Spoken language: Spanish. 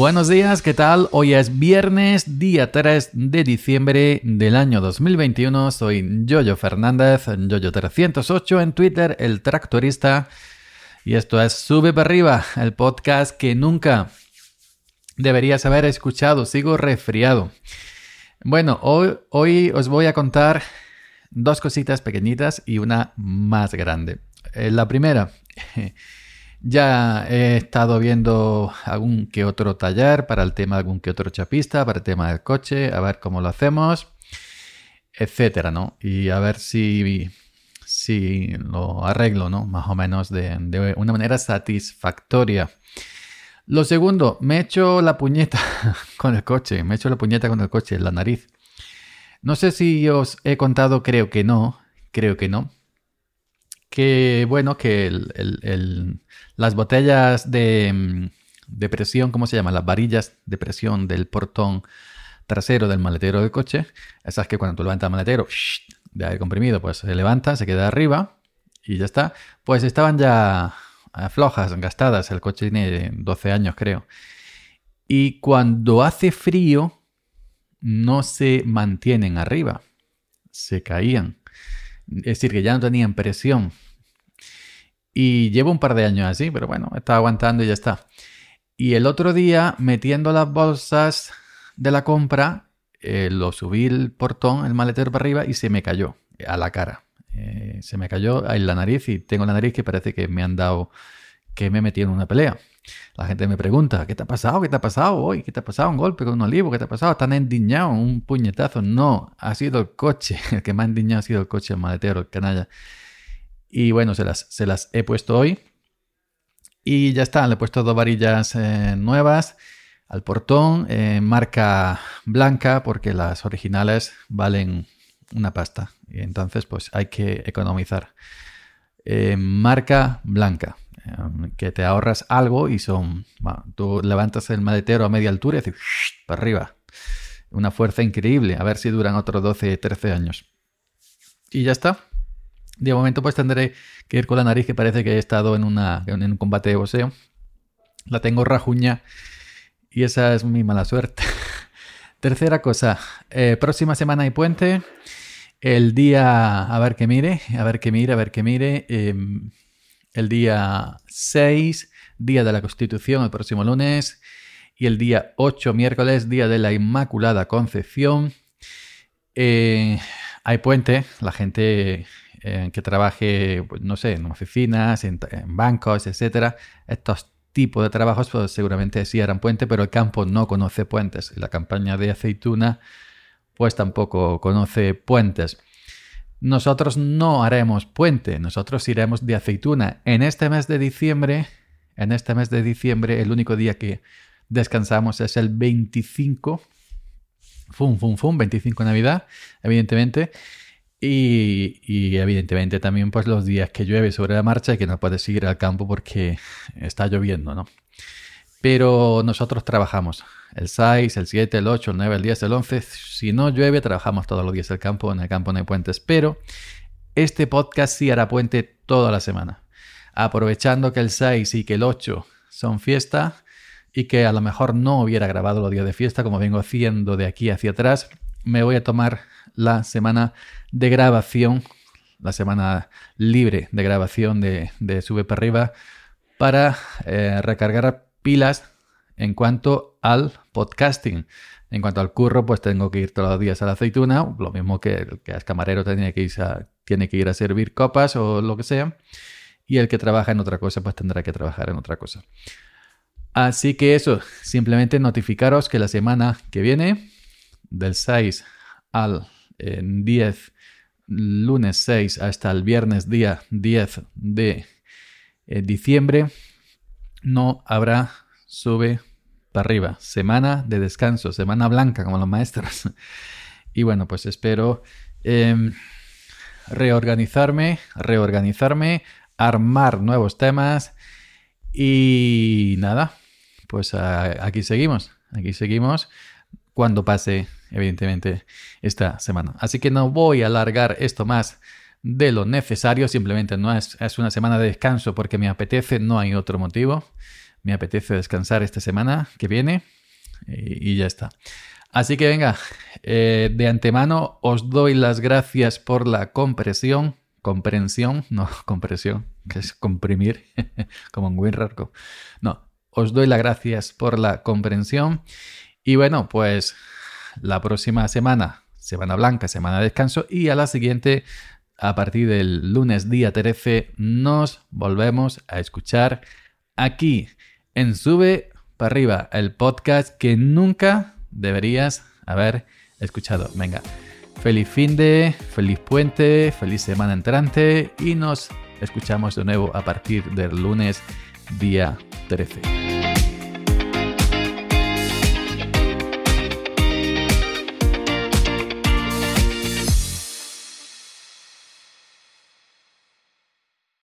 Buenos días, ¿qué tal? Hoy es viernes, día 3 de diciembre del año 2021. Soy Yoyo Fernández, Yoyo308 en Twitter, el tractorista. Y esto es Sube para arriba, el podcast que nunca deberías haber escuchado. Sigo resfriado. Bueno, hoy, hoy os voy a contar dos cositas pequeñitas y una más grande. Eh, la primera, ya he estado viendo algún que otro taller para el tema, algún que otro chapista, para el tema del coche, a ver cómo lo hacemos, etcétera, ¿no? Y a ver si, si lo arreglo, ¿no? Más o menos de, de una manera satisfactoria. Lo segundo, me he hecho la puñeta con el coche, me he hecho la puñeta con el coche, la nariz. No sé si os he contado, creo que no, creo que no. Que bueno, que las botellas de, presión, ¿cómo se llama? Las varillas de presión del portón trasero del maletero del coche, esas que cuando tú levantas el maletero de aire comprimido, pues se levanta, se queda arriba y ya está, pues estaban ya flojas, gastadas, el coche tiene 12 años creo. Y cuando hace frío, no se mantienen arriba, se caían. Es decir, que ya no tenían presión. Y llevo un par de años así, pero bueno, está aguantando y ya está. Y el otro día, metiendo las bolsas de la compra, eh, lo subí el portón, el maletero para arriba y se me cayó a la cara. Eh, se me cayó en la nariz y tengo la nariz que parece que me han dado, que me metido en una pelea. La gente me pregunta, ¿qué te ha pasado? ¿Qué te ha pasado hoy? ¿Qué te ha pasado? ¿Un golpe con un olivo? ¿Qué te ha pasado? ¿Tan endiñado? ¿Un puñetazo? No, ha sido el coche. El que me ha endiñado ha sido el coche, el maletero, el canalla. Y bueno, se las, se las he puesto hoy. Y ya está, le he puesto dos varillas eh, nuevas al portón, eh, marca blanca, porque las originales valen una pasta. Y entonces, pues hay que economizar. Eh, marca blanca. Em, que te ahorras algo y son, tú levantas el maletero a media altura y haces para arriba. Una fuerza increíble, a ver si duran otros 12, 13 años. Y ya está. De momento pues tendré que ir con la nariz que parece que he estado en, una, en un combate de boxeo. La tengo rajuña y esa es mi mala suerte. Tercera cosa, eh, próxima semana hay puente. El día, a ver que mire, a ver que mire, a ver que mire. Em, el día 6, día de la Constitución, el próximo lunes, y el día 8, miércoles, día de la Inmaculada Concepción. Eh, hay puente, la gente eh, que trabaje, pues, no sé, en oficinas, en, bancos, etcétera, estos tipos de trabajos pues, seguramente sí harán puente, pero el campo no conoce puentes. La campaña de aceituna pues tampoco conoce puentes. Nosotros no haremos puente, nosotros iremos de aceituna. En este mes de diciembre, en este mes de diciembre, el único día que descansamos es el 25. Fum, fum, fum, 25 Navidad, evidentemente. Y, evidentemente también pues los días que llueve sobre la marcha y que no puedes ir al campo porque está lloviendo, ¿no? Pero nosotros trabajamos el 6, el 7, el 8, el 9, el 10, el 11. Si no llueve, trabajamos todos los días el campo. En el campo no hay puentes. Pero este podcast sí hará puente toda la semana. Aprovechando que el 6 y que el 8 son fiesta y que a lo mejor no hubiera grabado los días de fiesta como vengo haciendo de aquí hacia atrás, me voy a tomar la semana de grabación, la semana libre de grabación de, Sube para arriba para eh, recargar pilas en cuanto al podcasting. En cuanto al curro, pues tengo que ir todos los días a la aceituna, lo mismo que el que es camarero tiene que, ir a, tiene que ir a servir copas o lo que sea. Y el que trabaja en otra cosa, pues tendrá que trabajar en otra cosa. Así que eso, simplemente notificaros que la semana que viene, del 6 al 10, lunes 6 hasta el viernes día 10 de eh, diciembre, no habrá sube para arriba. Semana de descanso, semana blanca como los maestros. Y bueno, pues espero em, reorganizarme, reorganizarme, armar nuevos temas y nada, pues aquí seguimos, aquí seguimos cuando pase, evidentemente, esta semana. Así que no voy a alargar esto más de lo necesario, simplemente no es, es una semana de descanso porque me apetece, no hay otro motivo. me apetece descansar esta semana que viene y, ya está. Así que venga, eh, de antemano os doy las gracias por la compresión, comprensión, no compresión, que es comprimir, como en WinRAR. No, os doy las gracias por la comprensión. Y bueno, pues la próxima semana, semana blanca, semana de descanso, y a la siguiente, a partir del lunes día 13, nos volvemos a escuchar aquí en Sube para arriba, el podcast que nunca deberías haber escuchado. Venga, feliz fin de, feliz puente, feliz semana entrante y nos escuchamos de nuevo a partir del lunes día 13.